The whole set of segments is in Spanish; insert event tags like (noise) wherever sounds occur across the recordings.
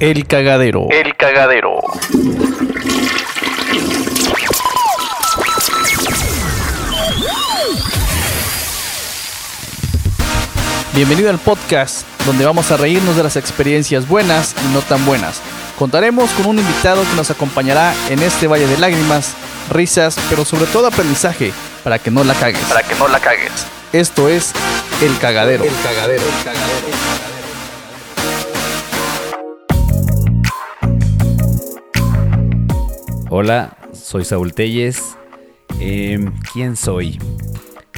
El cagadero. El cagadero. Bienvenido al podcast donde vamos a reírnos de las experiencias buenas y no tan buenas. Contaremos con un invitado que nos acompañará en este valle de lágrimas, risas, pero sobre todo aprendizaje para que no la cagues. Para que no la cagues. Esto es El Cagadero. El cagadero. El cagadero. Hola, soy Saúl Telles. Em, ¿Quién soy?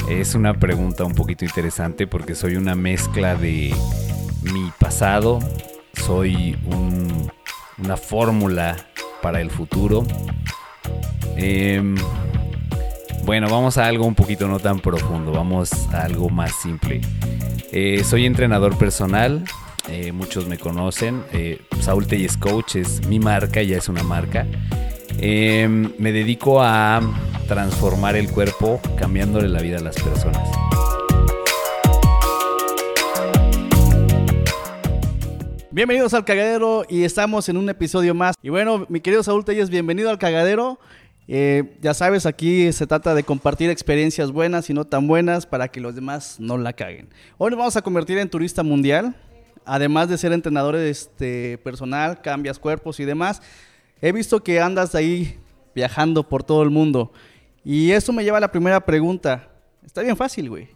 Es una pregunta un poquito interesante porque soy una mezcla de mi pasado, soy un- una fórmula para el futuro. Em, bueno, vamos a algo un poquito no tan profundo, vamos a algo más simple. Eh, soy entrenador personal, eh, muchos me conocen. eh, Saúl Telles Coach es mi marca, ya es una marca. Eh, me dedico a transformar el cuerpo cambiándole la vida a las personas. Bienvenidos al Cagadero y estamos en un episodio más. Y bueno, mi querido Saúl Telles, bienvenido al Cagadero. Eh, ya sabes, aquí se trata de compartir experiencias buenas y no tan buenas para que los demás no la caguen. Hoy nos vamos a convertir en turista mundial. Además de ser entrenador este, personal, cambias cuerpos y demás. He visto que andas ahí viajando por todo el mundo. Y eso me lleva a la primera pregunta. Está bien fácil, güey.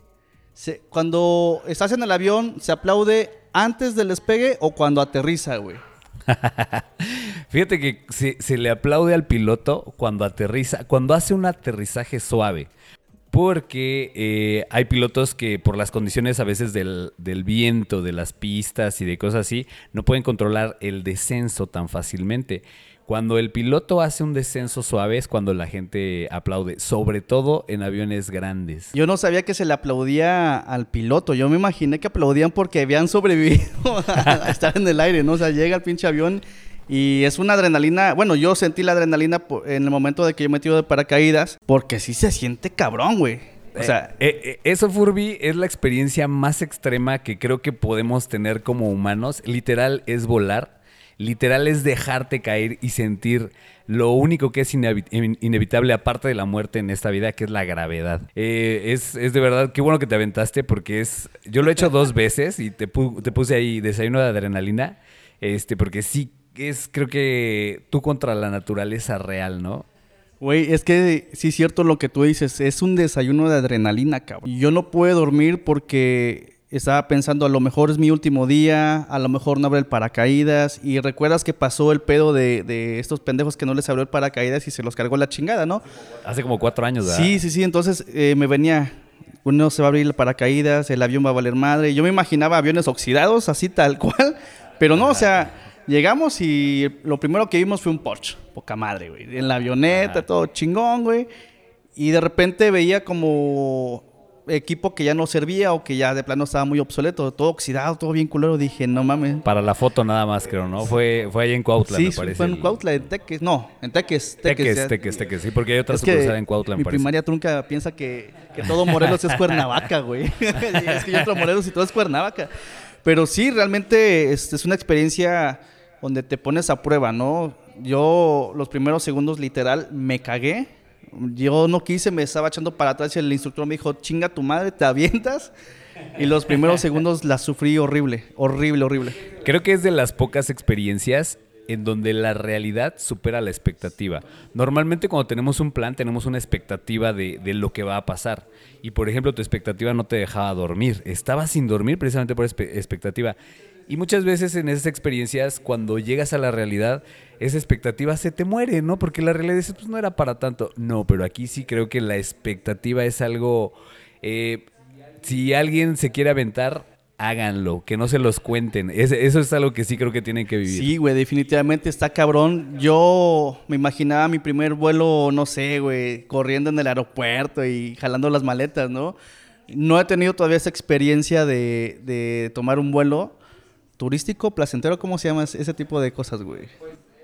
Cuando estás en el avión, ¿se aplaude antes del despegue o cuando aterriza, güey? (laughs) Fíjate que se, se le aplaude al piloto cuando aterriza, cuando hace un aterrizaje suave. Porque eh, hay pilotos que por las condiciones a veces del, del viento, de las pistas y de cosas así, no pueden controlar el descenso tan fácilmente. Cuando el piloto hace un descenso suave es cuando la gente aplaude, sobre todo en aviones grandes. Yo no sabía que se le aplaudía al piloto. Yo me imaginé que aplaudían porque habían (laughs) sobrevivido a estar en el aire, ¿no? O sea, llega el pinche avión y es una adrenalina. Bueno, yo sentí la adrenalina en el momento de que yo me tiro de paracaídas porque sí se siente cabrón, güey. O sea, Eh, eh, eso, Furby, es la experiencia más extrema que creo que podemos tener como humanos. Literal es volar. Literal es dejarte caer y sentir lo único que es inevi- in- inevitable, aparte de la muerte en esta vida, que es la gravedad. Eh, es, es de verdad, qué bueno que te aventaste, porque es. Yo lo he hecho dos veces y te, te puse ahí desayuno de adrenalina. Este, porque sí es, creo que tú contra la naturaleza real, ¿no? Güey, es que sí es cierto lo que tú dices, es un desayuno de adrenalina, cabrón. Yo no pude dormir porque estaba pensando, a lo mejor es mi último día, a lo mejor no abre el paracaídas. Y recuerdas que pasó el pedo de, de estos pendejos que no les abrió el paracaídas y se los cargó la chingada, ¿no? Hace como cuatro años, ¿verdad? Sí, sí, sí, entonces eh, me venía, uno se va a abrir el paracaídas, el avión va a valer madre. Yo me imaginaba aviones oxidados, así tal cual, (laughs) pero no, o sea, llegamos y lo primero que vimos fue un Porsche, poca madre, güey, en la avioneta, todo chingón, güey. Y de repente veía como equipo que ya no servía o que ya de plano estaba muy obsoleto, todo oxidado, todo bien culero. Dije, no mames. Para la foto nada más, creo, ¿no? Fue, fue ahí en Cuautla, Sí, me sí, parece. fue en Cuautla, en Teques, no, en Teques, Teques, ya- Teques, Teques, sí, porque hay otra sucursal en Cuautla, me mi parece. primaria trunca piensa que, que todo Morelos es Cuernavaca, güey. (laughs) es que yo entro a Morelos y todo es Cuernavaca. Pero sí, realmente este, es una experiencia donde te pones a prueba, ¿no? Yo los primeros segundos literal me cagué. Yo no quise, me estaba echando para atrás y el instructor me dijo, chinga tu madre, te avientas. Y los primeros segundos la sufrí horrible, horrible, horrible. Creo que es de las pocas experiencias en donde la realidad supera la expectativa. Normalmente cuando tenemos un plan tenemos una expectativa de, de lo que va a pasar. Y por ejemplo tu expectativa no te dejaba dormir. Estabas sin dormir precisamente por expectativa. Y muchas veces en esas experiencias cuando llegas a la realidad esa expectativa se te muere, ¿no? Porque la realidad es pues no era para tanto. No, pero aquí sí creo que la expectativa es algo... eh, si alguien se quiere aventar, háganlo, que no se los cuenten. Eso es algo que sí creo que tienen que vivir. Sí, güey, definitivamente está cabrón. Yo me imaginaba mi primer vuelo, no sé, güey, corriendo en el aeropuerto y jalando las maletas, ¿no? No he tenido todavía esa experiencia de, de tomar un vuelo turístico, placentero, ¿cómo se llama ese tipo de cosas, güey?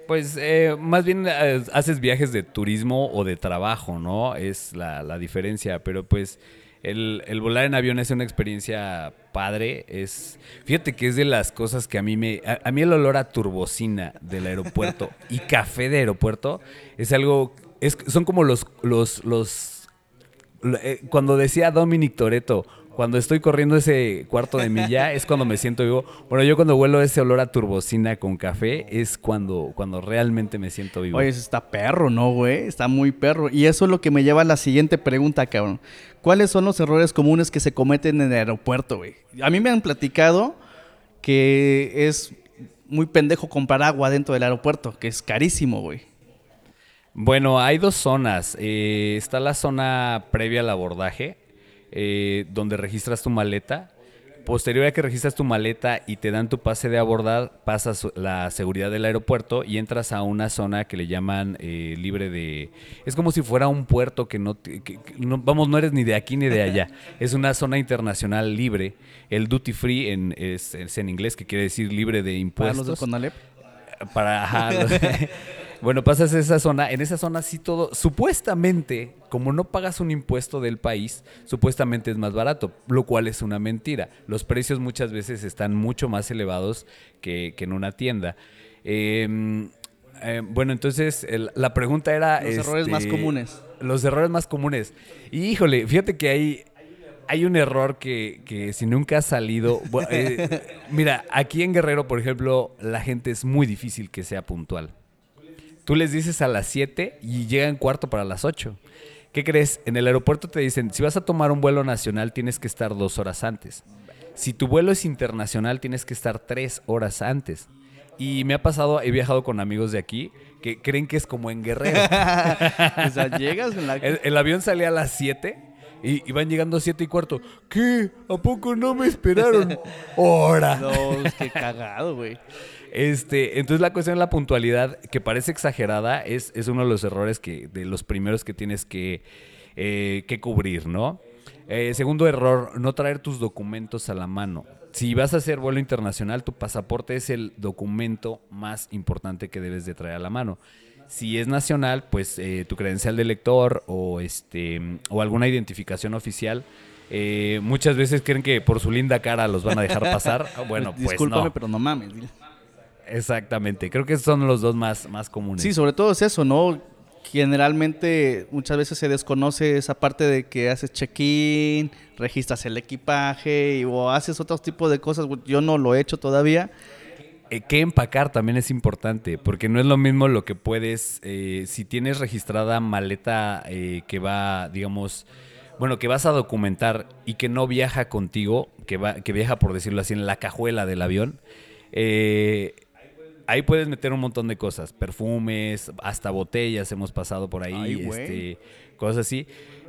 Pues eh, más bien eh, haces viajes de turismo o de trabajo, ¿no? Es la, la diferencia, pero pues El, el volar en avión es una experiencia padre. Es, fíjate que es de las cosas que a mí me. A, a mí el olor a turbocina del aeropuerto y café de aeropuerto es algo. Es, son como los. los, los lo- eh, cuando decía Dominic Toretto, cuando estoy corriendo ese cuarto de milla, es cuando me siento vivo. Bueno, yo cuando huelo ese olor a turbocina con café, es cuando, cuando realmente me siento vivo. Oye, eso está perro, ¿no, güey? Está muy perro. Y eso es lo que me lleva a la siguiente pregunta, cabrón. ¿Cuáles son los errores comunes que se cometen en el aeropuerto, güey? A mí me han platicado que es muy pendejo comprar agua dentro del aeropuerto, que es carísimo, güey. Bueno, hay dos zonas. Eh, está la zona previa al abordaje, eh, donde registras tu maleta. Posterior a que registras tu maleta y te dan tu pase de abordar, pasas la seguridad del aeropuerto y entras a una zona que le llaman eh, libre de... Es como si fuera un puerto que no, te- que- que no- Vamos, no eres ni de aquí ni de allá. (laughs) Es una zona internacional libre. El duty free en, es, es en inglés, que quiere decir libre de Para impuestos los de Conalep. para ajá, (laughs) bueno pasas esa zona en esa zona sí todo supuestamente como no pagas un impuesto del país supuestamente es más barato lo cual es una mentira los precios muchas veces están mucho más elevados que, que en una tienda Eh, eh, bueno entonces el- la pregunta era Los errores más este, comunes. los errores más comunes y híjole fíjate que hay hay un error que, que si nunca has salido. eh, (laughs) mira, aquí en Guerrero, por ejemplo, la gente es muy difícil que sea puntual. Tú les dices a las 7 y llegan cuarto para las 8. ¿Qué crees? En el aeropuerto te dicen, si vas a tomar un vuelo nacional tienes que estar dos horas antes. Si tu vuelo es internacional tienes que estar tres horas antes. Y me ha pasado, he viajado con amigos de aquí que creen que es como en Guerrero. (laughs) o sea, llegas en la... (laughs) El, el avión salía a las 7 y, y van llegando a 7 y cuarto. ¿Qué? ¿A poco no me esperaron? (laughs) ¡Hora! No, qué cagado, güey. Este, entonces la cuestión de la puntualidad, que parece exagerada, es, es uno de los errores que, de los primeros que tienes que, eh, que cubrir, ¿no? Eh, segundo error, no traer tus documentos a la mano. Si vas a hacer vuelo internacional, tu pasaporte es el documento más importante que debes de traer a la mano. Si es nacional, pues eh, tu credencial de lector o este o alguna identificación oficial. Eh, muchas veces creen que por su linda cara los van a dejar pasar. (laughs) Bueno, pues Discúlpame, no. pero no mames. Exactamente, creo que son los dos más, más comunes. Sí, sobre todo es eso, ¿no? Generalmente muchas veces se desconoce esa parte de que haces check-in, registras el equipaje y- o haces otros tipos de cosas. Yo no lo he hecho todavía. Eh, que empacar también es importante, porque no es lo mismo lo que puedes, eh, si tienes registrada maleta eh, que va, digamos, bueno, que vas a documentar y que no viaja contigo, que, va, que viaja, por decirlo así, en la cajuela del avión, eh, ahí puedes meter un montón de cosas, perfumes, hasta botellas hemos pasado por ahí, Ay, este, cosas así.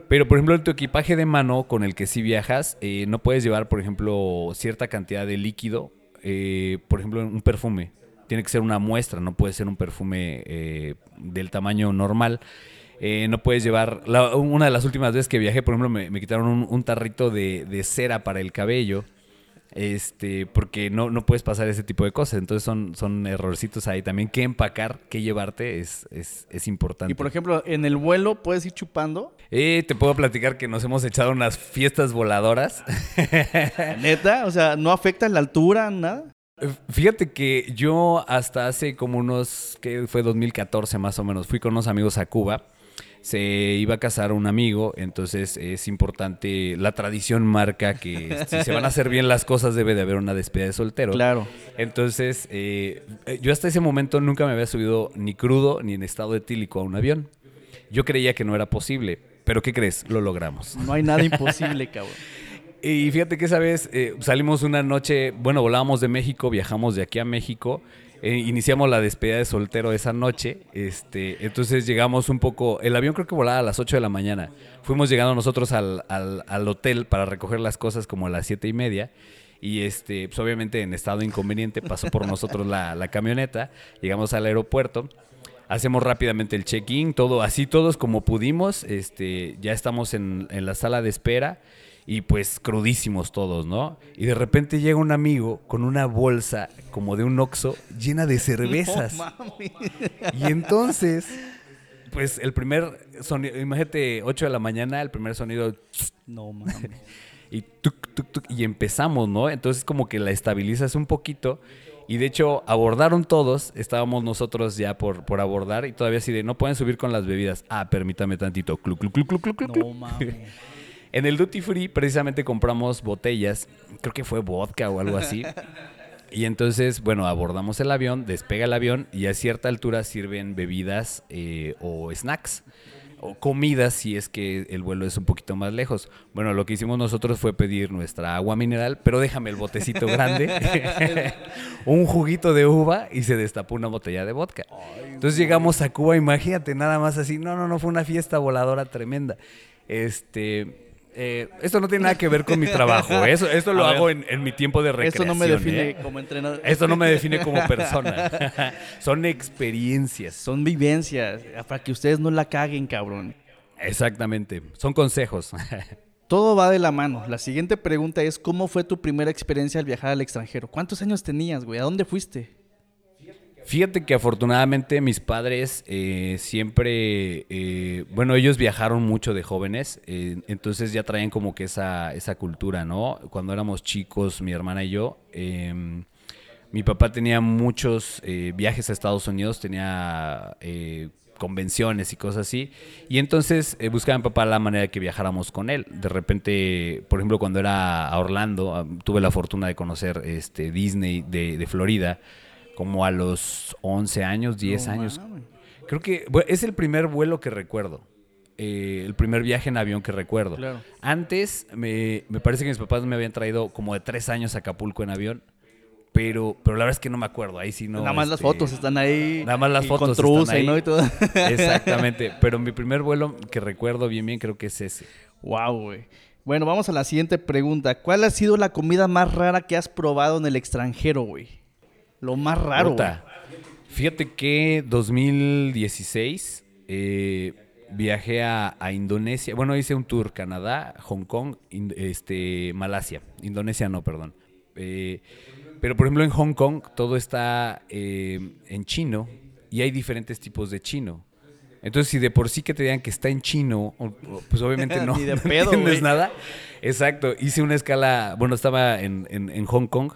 Pero, por ejemplo, en tu equipaje de mano con el que sí viajas, eh, no puedes llevar, por ejemplo, cierta cantidad de líquido. Eh, por ejemplo, un perfume. Tiene que ser una muestra, no puede ser un perfume eh, del tamaño normal. Eh, no puedes llevar... la- una de las últimas veces que viajé, por ejemplo, me, me quitaron un, tarrito de cera para el cabello. Este, porque no, no puedes pasar ese tipo de cosas. Entonces son, son errorcitos ahí también. ¿Qué empacar? ¿Qué llevarte? Es, es, es importante. Y por ejemplo, en el vuelo puedes ir chupando. Eh, te puedo platicar que nos hemos echado unas fiestas voladoras. (laughs) Neta, o sea, no afecta la altura, nada. Fíjate que yo hasta hace como unos, que fue 2014 más o menos, fui con unos amigos a Cuba. Se iba a casar un amigo, entonces es importante, la tradición marca que (laughs) si se van a hacer bien las cosas debe de haber una despedida de soltero. Claro. Entonces, eh, eh, yo hasta ese momento nunca me había subido ni crudo ni en estado etílico a un avión. Yo creía que no era posible, pero ¿qué crees? Lo logramos. No hay nada imposible, cabrón. (laughs) Y fíjate que esa vez eh, salimos una noche, bueno, volábamos de México, viajamos de aquí a México, eh, iniciamos la despedida de soltero esa noche, este, entonces llegamos un poco, el avión creo que volaba a las 8 de la mañana, fuimos llegando nosotros al, al- hotel para recoger las cosas como a las siete y media, y este, pues obviamente en estado inconveniente pasó por nosotros la, la camioneta, llegamos al aeropuerto, Hacemos rápidamente el check-in, todo así, todos como pudimos. Este, ya estamos en, en la sala de espera y pues crudísimos todos, ¿no? Y de repente llega un amigo con una bolsa como de un oxo llena de cervezas. (laughs) No y entonces, Pues el primer sonido, imagínate, 8 de la mañana, el primer sonido No (laughs) mames. y tuc, tuc, tuc, y empezamos, ¿no? Entonces como que la estabilizas un poquito y de hecho abordaron todos, estábamos nosotros ya por, por abordar y todavía así de no pueden subir con las bebidas. Ah, permítame tantito. Cluc, cluc, cluc. No mames. (laughs) En el Duty Free precisamente compramos botellas, creo que fue vodka o algo así. (laughs) Y entonces, bueno, abordamos el avión, despega el avión y a cierta altura sirven bebidas eh, o snacks o comidas si es que el vuelo es un poquito más lejos. Bueno, lo que hicimos nosotros fue pedir nuestra agua mineral, pero déjame el botecito grande, (laughs) un juguito de uva y se destapó una botella de vodka. Entonces llegamos a Cuba, imagínate, nada más así. No, no, no, fue una fiesta voladora tremenda. Este. Eh, esto no tiene nada que ver con mi trabajo. Eso, esto lo ver. hago en, en mi tiempo de recreación. Eso no me define ¿eh? como entrenador. Esto no me define como persona. (laughs) Son experiencias. Son vivencias. Para que ustedes no la caguen, cabrón. Exactamente. Son consejos. (laughs) Todo va de la mano. La siguiente pregunta es: ¿Cómo fue tu primera experiencia al viajar al extranjero? ¿Cuántos años tenías, güey? ¿A dónde fuiste? Fíjate que afortunadamente mis padres eh, siempre, eh, bueno, ellos viajaron mucho de jóvenes, eh, entonces ya traen como que esa, esa cultura, ¿no? Cuando éramos chicos, mi hermana y yo, eh, mi papá tenía muchos viajes a Estados Unidos, tenía convenciones y cosas así, y entonces buscaba mi papá la manera de que viajáramos con él. De repente, por ejemplo, cuando era a Orlando, ah, tuve la fortuna de conocer este, Disney de Florida como a los 11 años, 10 No años. Creo que bueno, es el primer vuelo que recuerdo. eh, el primer viaje en avión que recuerdo. Claro. Antes, me, me parece que mis papás me habían traído como de tres años a Acapulco en avión. Pero, pero la verdad es que no me acuerdo. Ahí sí no. Nada más las este, fotos están ahí. Nada más las y fotos Con están ahí. ¿no? Y todo. (laughs) Exactamente. (laughs) Pero mi primer vuelo que recuerdo bien, bien, creo que es ese. wow, güey. Bueno, vamos a la siguiente pregunta. ¿Cuál ha sido la comida más rara que has probado en el extranjero, güey? Lo más raro. Puta. Fíjate que 2016 eh, viajé a, a Indonesia. Bueno, hice un tour Canadá, Hong Kong, in- este, Malasia. Indonesia no, perdón. Eh, pero por ejemplo en Hong Kong todo está eh, en chino y hay diferentes tipos de chino. Entonces, si de por sí que te digan que está en chino, pues obviamente (laughs) no, Ni de (laughs) no pedo, entiendes güey. nada. Exacto. Hice una escala, bueno, estaba en, en- en Hong Kong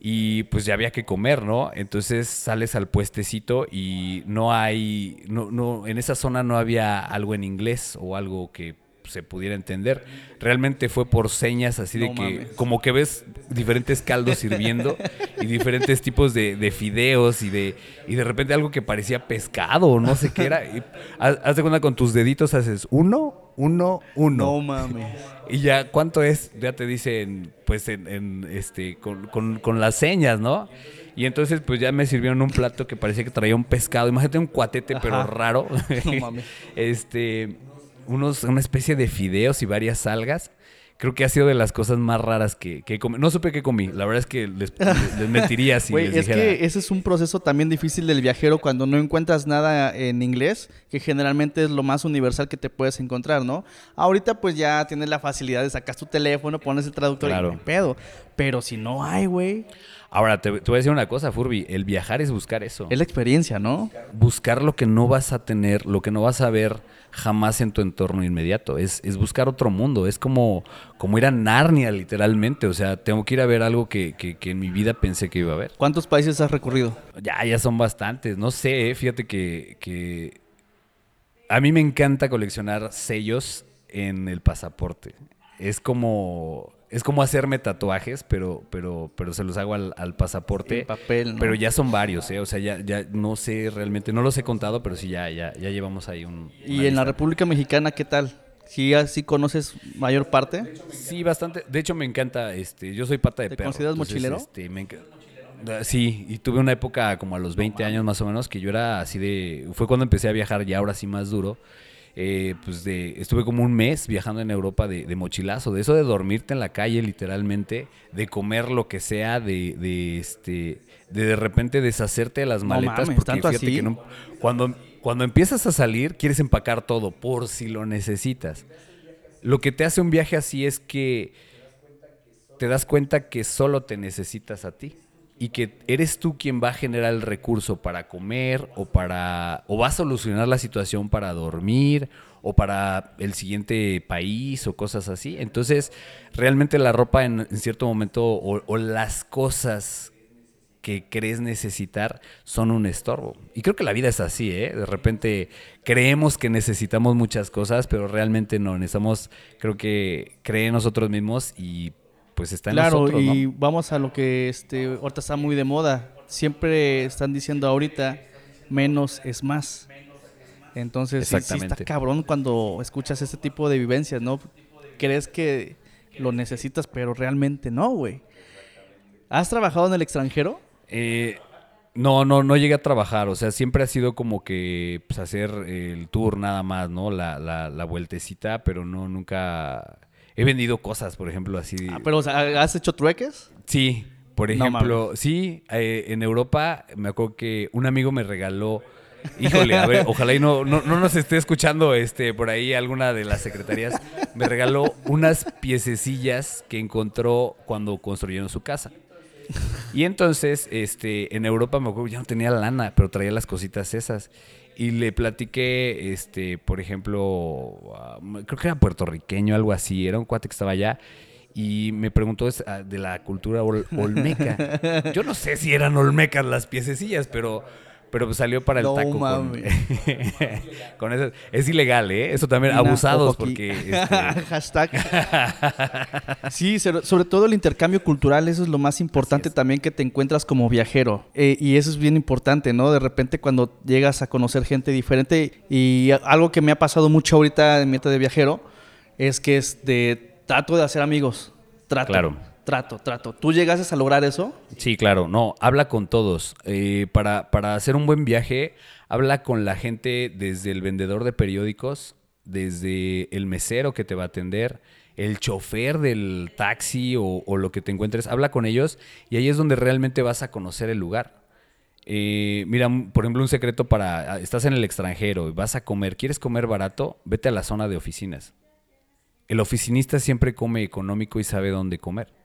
y pues ya había que comer, ¿no? Entonces sales al puestecito y no hay, no, no, en esa zona no había algo en inglés o algo que se pudiera entender. Realmente fue por señas así de que, mames. como que ves diferentes caldos sirviendo y diferentes tipos de, de fideos y de, y de repente algo que parecía pescado o no sé qué era. Y haz, haz de cuenta con tus deditos haces uno, uno, uno. No mames. Y ya, ¿cuánto es? Ya te dicen, pues, en, en, este, con, con- con las señas, ¿no? Y entonces, pues, ya me sirvieron un plato que parecía que traía un pescado. Imagínate un cuatete, pero raro. No mames. (laughs) este, unos, una especie de fideos y varias algas. Creo que ha sido de las cosas más raras que, que comí. No supe qué comí. La verdad es que les, les mentiría si (laughs) Güey, les es dijera. que ese es un proceso también difícil del viajero cuando no encuentras nada en inglés, que generalmente es lo más universal que te puedes encontrar, ¿no? Ahorita pues ya tienes la facilidad de sacas tu teléfono, pones el traductor Claro. y pedo. Pero si no hay, güey, Ahora, te, te voy a decir una cosa, Furby. El viajar es buscar eso. es la experiencia, ¿no? buscar lo que no vas a tener, lo que no vas a ver jamás en tu entorno inmediato. Es, es buscar otro mundo. Es como, como ir a Narnia, literalmente. O sea, tengo que ir a ver algo que, que- que en mi vida pensé que iba a ver. ¿Cuántos países has recorrido? Ya, ya son bastantes. No sé, eh, fíjate que, que a mí me encanta coleccionar sellos en el pasaporte. Es como, es como hacerme tatuajes, pero, pero, pero se los hago al, al pasaporte. En papel, ¿no? Pero ya son varios, ¿eh? O sea, ya, ya no sé realmente, no los he contado, pero sí ya, ya, ya llevamos ahí un. Y en la. República Mexicana, ¿qué tal? ¿Sí, así conoces mayor parte? Sí, bastante. De hecho, me encanta, este, yo soy pata de ¿Te perro. consideras entonces, mochilero? este, me Da- Sí, y tuve una época como a los 20 años más o menos que yo era así de... Fue cuando empecé a viajar ya ahora sí más duro. Eh, pues de, estuve como un mes viajando en Europa de, de mochilazo, de eso de dormirte en la calle literalmente, de comer lo que sea, de, de este, de de repente deshacerte de las No maletas, mames, porque ¿tanto fíjate así? que no- cuando, cuando empiezas a salir quieres empacar todo por si lo necesitas. Lo que te hace un viaje así es que te das cuenta que solo te necesitas a ti. Y que eres tú quien va a generar el recurso para comer o para o va a solucionar la situación para dormir o para el siguiente país o cosas así. Entonces, realmente la ropa en, cierto momento o, o las cosas que crees necesitar son un estorbo. Y creo que la vida es así, ¿eh? De repente creemos que necesitamos muchas cosas, pero realmente no. Necesitamos, creo que, creer en nosotros mismos y pues está en Claro, nosotros, ¿no? y vamos a lo que este ahorita está muy de moda. Siempre están diciendo ahorita menos es más. Entonces, sí- sí, está cabrón cuando escuchas este tipo de vivencias, ¿no? Crees que lo necesitas, pero realmente no, güey. ¿Has trabajado en el extranjero? Eh, no, no, no llegué a trabajar. O sea, siempre ha sido como que pues, hacer el tour nada más, ¿no? La, la, la vueltecita, pero no, nunca. He vendido cosas, por ejemplo, así. Ah, pero, o sea, ¿has hecho trueques? Sí, por No ejemplo, sí, eh, en Europa me acuerdo que un amigo me regaló. Híjole, a ver, ojalá y no, no, no nos esté escuchando este por ahí alguna de las secretarías. Me regaló unas piececillas que encontró cuando construyeron su casa. Y entonces, este, en Europa me acuerdo ya no tenía lana, pero traía las cositas esas. Y le platiqué, este, por ejemplo, a- creo que era puertorriqueño, algo así, era un cuate que estaba allá. Y me preguntó ah, de la cultura ol- olmeca. (laughs) Yo no sé si eran olmecas las piececillas, pero, pero pues salió para el No taco con, mames. (laughs) con eso. Es ilegal, ¿eh? Eso también, abusados, porque... (laughs) este, Hashtag. (laughs) Sí, sobre todo el intercambio cultural, eso es lo más importante también que te encuentras como viajero. Eh, y eso es bien importante, ¿no? De repente cuando llegas a conocer gente diferente y algo que me ha pasado mucho ahorita en mi de viajero es que es de trato de hacer amigos. Trato. Claro. Trato, trato. ¿Tú llegases a lograr eso? Sí, claro, no, habla con todos. Eh, para, para hacer un buen viaje, habla con la gente desde el vendedor de periódicos, desde el mesero que te va a atender, el chofer del taxi o, lo que te encuentres, habla con ellos y ahí es donde realmente vas a conocer el lugar. Eh, mira, por ejemplo, un secreto para, ah, estás en el extranjero vas a comer, ¿quieres comer barato? Vete a la zona de oficinas. El oficinista siempre come económico y sabe dónde comer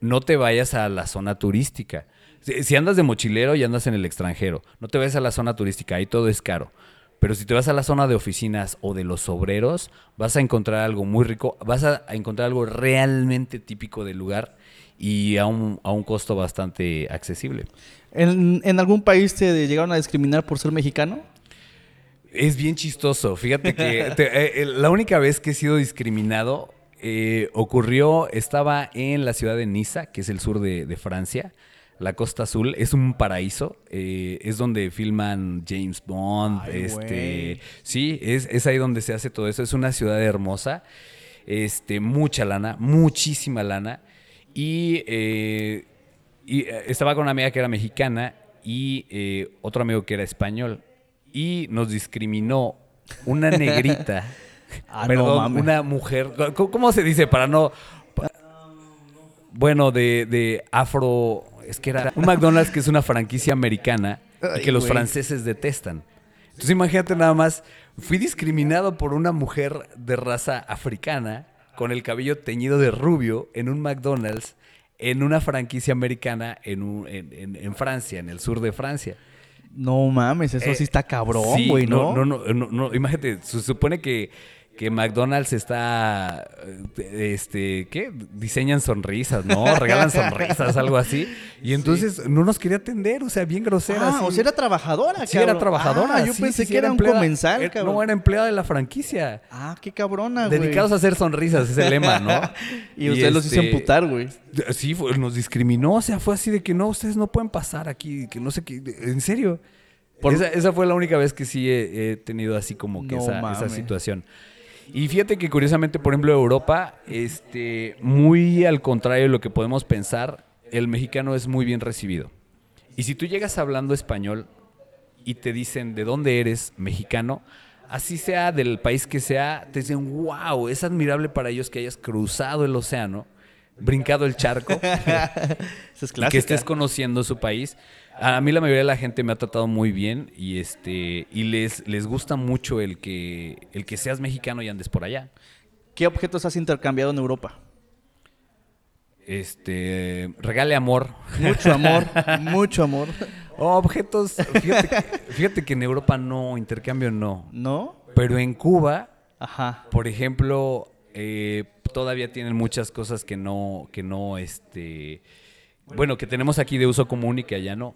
no te vayas a la zona turística. Si, si andas de mochilero y andas en el extranjero, no te vayas a la zona turística, ahí todo es caro. Pero si te vas a la zona de oficinas o de los obreros, vas a encontrar algo muy rico, vas a, encontrar algo realmente típico del lugar y a un, a un costo bastante accesible. ¿En, en algún país te llegaron a discriminar por ser mexicano? Es bien chistoso. Fíjate que te- eh, eh, la única vez que he sido discriminado eh, ocurrió, estaba en la ciudad de Niza, que es el sur de, de Francia. La Costa Azul es un paraíso. eh, es donde filman James Bond. Ay, este, sí, es, es ahí donde se hace todo eso. Es una ciudad hermosa. Este, mucha lana, muchísima lana. Y, eh, y, estaba con una amiga que era mexicana y eh, otro amigo que era español. Y nos discriminó una negrita. (laughs) Ah, no mames. una mujer. ¿Cómo, cómo se dice para no. Bueno, de, de afro. Es que era un McDonald's que es una franquicia americana y que los franceses detestan. Entonces imagínate nada más, fui discriminado por una mujer de raza africana con el cabello teñido de rubio en un McDonald's en una franquicia americana en, un- en, en- en Francia, en el sur de Francia. No mames, eso Eh, sí está cabrón, sí, güey, ¿no? No, no, no, no, imagínate, se supone que, que McDonald's está, eh, este, ¿qué? Diseñan sonrisas, ¿no? Regalan sonrisas, algo así. Y entonces no nos quería atender, o sea, bien grosera. Ah, así. o sea, era trabajadora, Sí, era trabajadora. Ah, yo sí, pensé sí, que era un empleada- comensal, era- cabrón. No, era empleada de la franquicia. Ah, qué cabrona, güey. Dedicados a hacer sonrisas, es el lema, ¿no? (laughs) Y ustedes los hizo este, emputar, güey. Sí, fue- nos discriminó, o sea, fue así de que no, ustedes no pueden pasar aquí, que no sé qué, en serio. Por- Esa, esa fue la única vez que sí he, he tenido así como que No esa, situación. Y fíjate que curiosamente, por ejemplo, Europa, este, muy al contrario de lo que podemos pensar, el mexicano es muy bien recibido. Y si tú llegas hablando español y te dicen de dónde eres mexicano, así sea del país que sea, te dicen, wow, es admirable para ellos que hayas cruzado el océano, brincado el charco (laughs) es y que estés conociendo su país. A mí la mayoría de la gente me ha tratado muy bien y este y les, les gusta mucho el que el que seas mexicano y andes por allá. ¿Qué objetos has intercambiado en Europa? este, regale amor. Mucho amor, (laughs) mucho amor. Oh, objetos, fíjate que, fíjate que en Europa no, intercambio no. ¿No? Pero en Cuba, Ajá. por ejemplo, eh, todavía tienen muchas cosas que no, que no, este, bueno, que tenemos aquí de uso común y que allá no.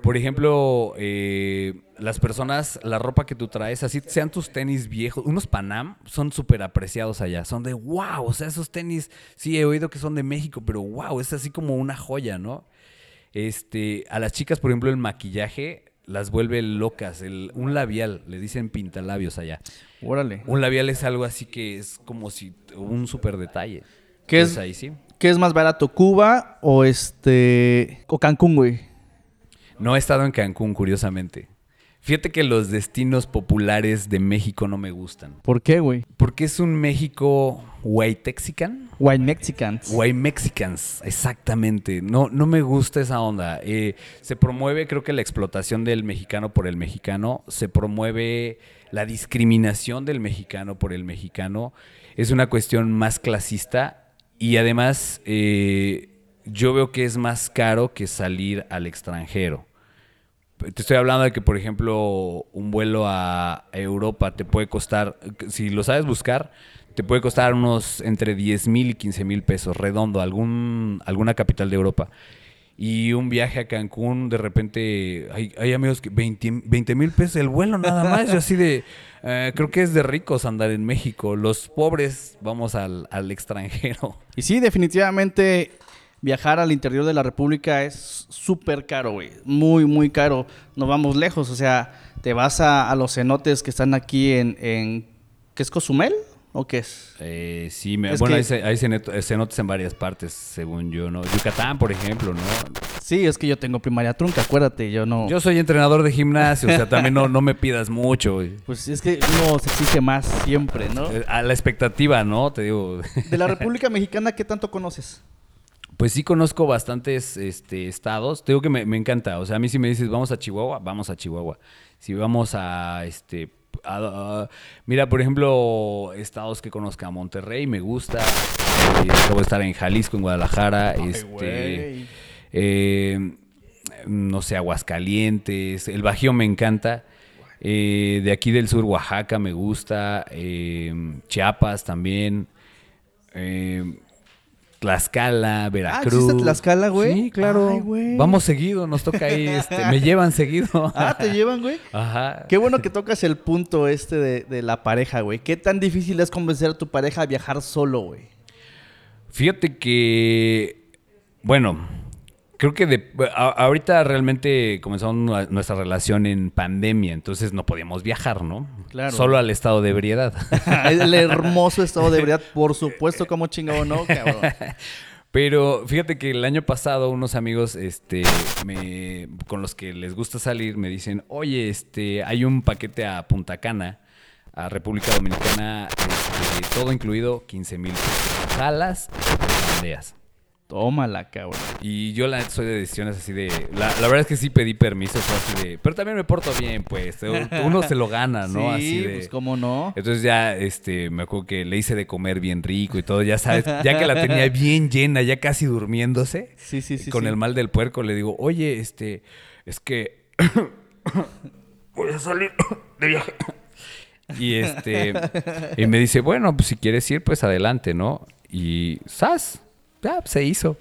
Por ejemplo, eh, las personas, la ropa que tú traes, así sean tus tenis viejos, unos Panam son súper apreciados allá. Son de wow, o sea, esos tenis, sí he oído que son de México, pero wow, es así como una joya, ¿no? Este, a las chicas, por ejemplo, el maquillaje las vuelve locas. El, un labial, le dicen pintalabios allá. Órale. Un labial es algo así que es como si un súper detalle. ¿Qué es? ahí sí. ¿Qué es más barato, Cuba o este o Cancún, güey? No he estado en Cancún, curiosamente. Fíjate que los destinos populares de México no me gustan. ¿Por qué, güey? Porque es un México white texican. White Mexicans. White Mexicans, exactamente. No, no me gusta esa onda. Eh, se promueve, creo que la explotación del mexicano por el mexicano. Se promueve la discriminación del mexicano por el mexicano. Es una cuestión más clasista. Y además, eh, yo veo que es más caro que salir al extranjero. Te estoy hablando de que, por ejemplo, un vuelo a Europa te puede costar, si lo sabes buscar, te puede costar unos entre 10 mil y 15 mil pesos, redondo, algún, alguna capital de Europa. Y un viaje a Cancún, de repente, hay, amigos que 20 mil pesos el vuelo nada más. Yo así de, (laughs) eh, creo que es de ricos andar en México. Los pobres vamos al, al extranjero. Y sí, definitivamente viajar al interior de la República es súper caro, güey. Muy, muy caro. No vamos lejos. O sea, te vas a, a los cenotes que están aquí en, en... ¿Qué es Cozumel? ¿O qué es? Eh, sí, me- Es bueno, que- hay, ceneto- cenotes en varias partes, según yo, ¿no? Yucatán, por ejemplo, ¿no? Sí, es que yo tengo primaria trunca, acuérdate. Yo no... Yo soy entrenador de gimnasio, o sea, también no, no me pidas mucho. güey. (laughs) Pues es que uno se exige más siempre, ¿no? Eh, A la expectativa, ¿no? Te digo. De la (laughs) República Mexicana, ¿qué tanto conoces? Pues sí conozco bastantes este, estados. Te digo que me, me encanta. O sea, a mí si me dices, vamos a Chihuahua, vamos a Chihuahua. Si vamos a, este... a- a- mira, por ejemplo, estados que conozca Monterrey, me gusta. Eh, acabo de estar en Jalisco, en Guadalajara. este, eh, no sé, Aguascalientes. El Bajío me encanta. Eh, de aquí del sur, Oaxaca me gusta. eh, Chiapas también. eh, Tlaxcala, Veracruz. ¿existe Ah, Tlaxcala, güey? Sí, claro. Ay, güey. Vamos seguido, nos toca ahí. Este, me (laughs) llevan seguido. Ah, te llevan, güey. Ajá. Qué bueno que tocas el punto este de, de la pareja, güey. ¿Qué tan difícil es convencer a tu pareja a viajar solo, güey? Fíjate que, bueno, creo que de- a- ahorita realmente comenzamos nue- nuestra relación en pandemia, entonces no podíamos viajar, ¿no? Claro. Solo al estado de ebriedad. (laughs) el hermoso estado de ebriedad, por (laughs) supuesto, como chingado no, cabrón. Pero fíjate que el año pasado unos amigos este, me, con los que les gusta salir me dicen, oye, este, hay un paquete a Punta Cana, a República Dominicana, este, todo incluido, 15 mil pesos. Jalas, bandeas. Tómala, cabrón. Y yo la soy de decisiones así de... La, la verdad es que sí pedí permiso, fue así de... Pero también me porto bien, pues. (laughs) Uno se lo gana, ¿no? Sí, así de... pues cómo no. Entonces ya, este, me acuerdo que le hice de comer bien rico y todo, ya sabes, ya que la tenía (laughs) bien llena, ya casi durmiéndose, Sí, sí, sí. con sí. el mal del puerco, le digo, oye, este, es que (coughs) voy a salir (coughs) de viaje. (coughs) Y este, y me dice, bueno, pues si quieres ir, pues adelante, ¿no? Y ¡zas! Ya, pues, se hizo.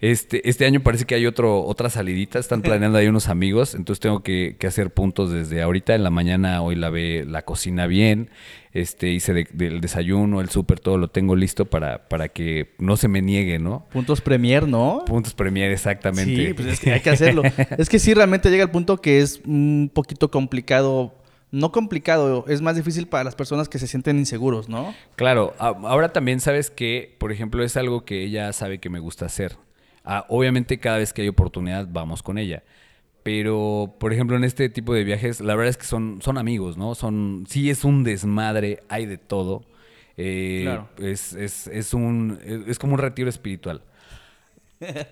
Este, este año parece que hay otro, otra salidita, están planeando ahí unos amigos, entonces tengo que, que hacer puntos desde ahorita. En la mañana hoy la ve la cocina bien, este, hice de- del desayuno, el súper, todo lo tengo listo para, para que no se me niegue, ¿no? Puntos Premier, ¿no? Puntos Premier, exactamente. Sí, pues es que hay que hacerlo. (laughs) es que sí, realmente llega el punto que es un poquito complicado. No complicado, es más difícil para las personas que se sienten inseguros, ¿no? Claro, ahora también sabes que, por ejemplo, es algo que ella sabe que me gusta hacer. Ah, obviamente cada vez que hay oportunidad vamos con ella. Pero, por ejemplo, en este tipo de viajes, la verdad es que son, son amigos, ¿no? Son, sí es un desmadre, hay de todo. Eh, Claro. es, es, es un, es como un retiro espiritual.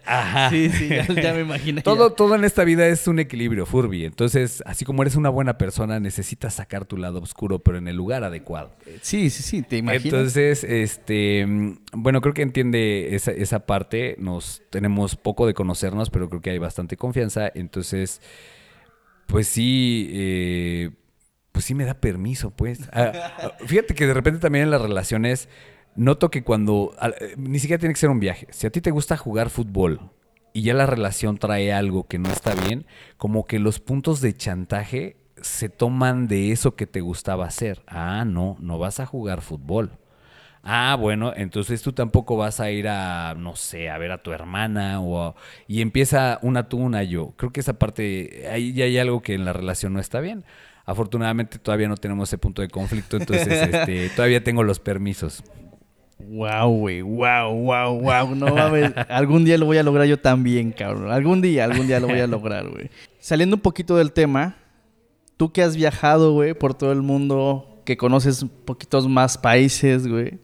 Ajá. Sí, sí, ya, ya me (laughs) imaginé. Todo, ya. todo en esta vida es un equilibrio, Furby. Entonces, así como eres una buena persona, necesitas sacar tu lado oscuro, pero en el lugar adecuado. Sí, sí, sí, te imaginas. Entonces, este, bueno, creo que entiende esa, esa parte. Nos tenemos poco de conocernos, pero creo que hay bastante confianza. Entonces, pues sí, eh, pues sí me da permiso, pues. Ah, ah, fíjate que de repente también en las relaciones noto que cuando al- eh, ni siquiera tiene que ser un viaje. Si a ti te gusta jugar fútbol y ya la relación trae algo que no está bien, como que los puntos de chantaje se toman de eso que te gustaba hacer. Ah, no, no vas a jugar fútbol. Ah, bueno, entonces tú tampoco vas a ir a, no sé, a ver a tu hermana o a- y empieza una tú, una yo. Creo que esa parte, ahí ya hay algo que en la relación no está bien. Afortunadamente todavía no tenemos ese punto de conflicto, entonces (laughs) este, todavía tengo los permisos. Wow, güey, wow, wow, wow. No mames, algún día lo voy a lograr yo también, cabrón. Algún día, algún día lo voy a lograr, güey. Saliendo un poquito del tema, tú que has viajado, güey, por todo el mundo, que conoces poquitos más países, güey.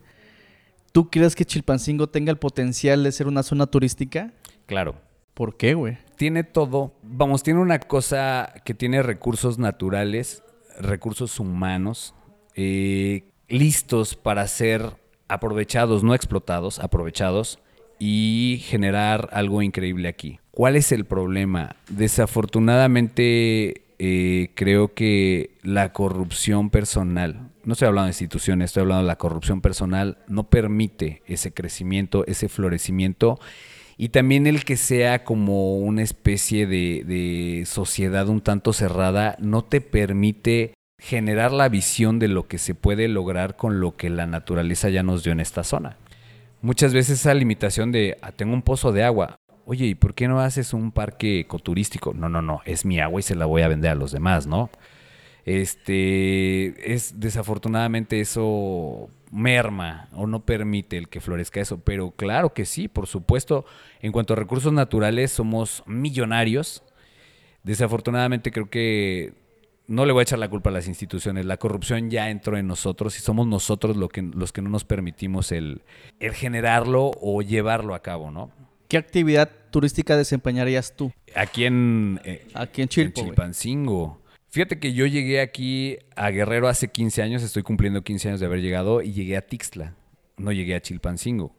¿Tú crees que Chilpancingo tenga el potencial de ser una zona turística? Claro. ¿Por qué, güey? Tiene todo. Vamos, tiene una cosa que tiene recursos naturales, recursos humanos, eh, listos para ser aprovechados, no explotados, aprovechados y generar algo increíble aquí. ¿Cuál es el problema? Desafortunadamente eh, creo que la corrupción personal, no estoy hablando de instituciones, estoy hablando de la corrupción personal, no permite ese crecimiento, ese florecimiento y también el que sea como una especie de, de sociedad un tanto cerrada no te permite generar la visión de lo que se puede lograr con lo que la naturaleza ya nos dio en esta zona. Muchas veces esa limitación de, ah, tengo un pozo de agua, oye, ¿y por qué no haces un parque ecoturístico? No, no, no, es mi agua y se la voy a vender a los demás, ¿no? Este, es desafortunadamente eso merma o no permite el que florezca eso, pero claro que sí, por supuesto, en cuanto a recursos naturales somos millonarios. Desafortunadamente creo que no le voy a echar la culpa a las instituciones, la corrupción ya entró en nosotros y somos nosotros lo que, los que no nos permitimos el, el generarlo o llevarlo a cabo, ¿no? ¿Qué actividad turística desempeñarías tú Aquí en, eh, aquí en Chilpo? Chilpancingo. Fíjate que yo llegué aquí a Guerrero hace 15 años, estoy cumpliendo 15 años de haber llegado y llegué a Tixla, no llegué a Chilpancingo.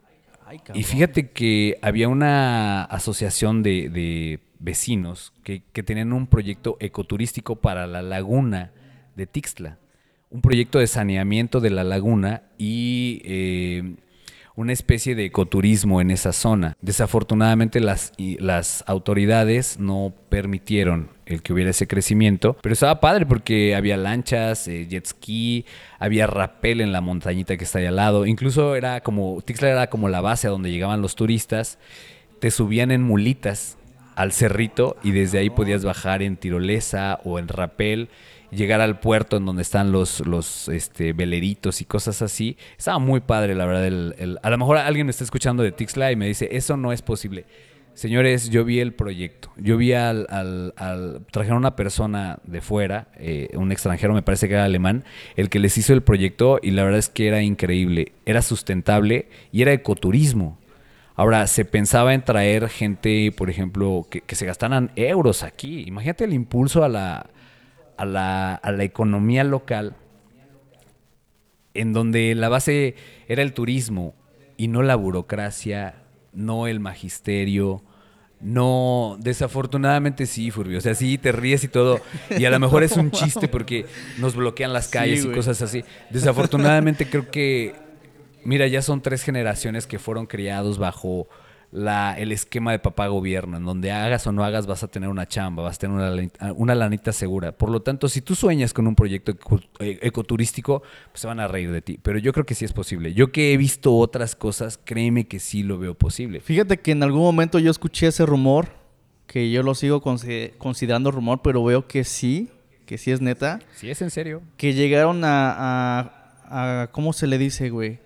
Ay, Y fíjate que había una asociación de, de vecinos que, que tenían un proyecto ecoturístico para la laguna de Tixla. Un proyecto de saneamiento de la laguna y eh, una especie de ecoturismo en esa zona. Desafortunadamente las, las autoridades no permitieron el que hubiera ese crecimiento, pero estaba padre porque había lanchas, eh, jet ski, había rapel en la montañita que está ahí al lado, incluso era como, Tixla era como la base a donde llegaban los turistas, te subían en mulitas al cerrito y desde ahí podías bajar en tirolesa o en rapel, llegar al puerto en donde están los, los este, veleritos y cosas así. Estaba muy padre, la verdad. el- a lo mejor alguien me está escuchando de Tixla y me dice, eso no es posible. Señores, yo vi el proyecto. Yo vi al... al, al- trajeron una persona de fuera, eh, un extranjero, me parece que era alemán, el que les hizo el proyecto y la verdad es que era increíble. Era sustentable y era ecoturismo. Ahora, se pensaba en traer gente, por ejemplo, que, que se gastaran euros aquí. Imagínate el impulso a la, a la, a la economía local, en donde la base era el turismo y no la burocracia, no el magisterio. No, desafortunadamente sí, Furbio. O sea, sí, te ríes y todo. Y a lo mejor es un (laughs) chiste porque nos bloquean las Sí, calles y cosas así. Desafortunadamente creo que Mira, ya son tres generaciones que fueron criados bajo la, el esquema de papá gobierno, en donde hagas o no hagas vas a tener una chamba, vas a tener una, lanita- una lanita segura. Por lo tanto, si tú sueñas con un proyecto eh, ecoturístico, pues se van a reír de ti. Pero yo creo que sí es posible. Yo que he visto otras cosas, créeme que sí lo veo posible. Fíjate que en algún momento yo escuché ese rumor, que yo lo sigo consi- considerando rumor, pero veo que sí, que sí es neta, Si es en serio. que llegaron a, a, a- ¿cómo se le dice, güey?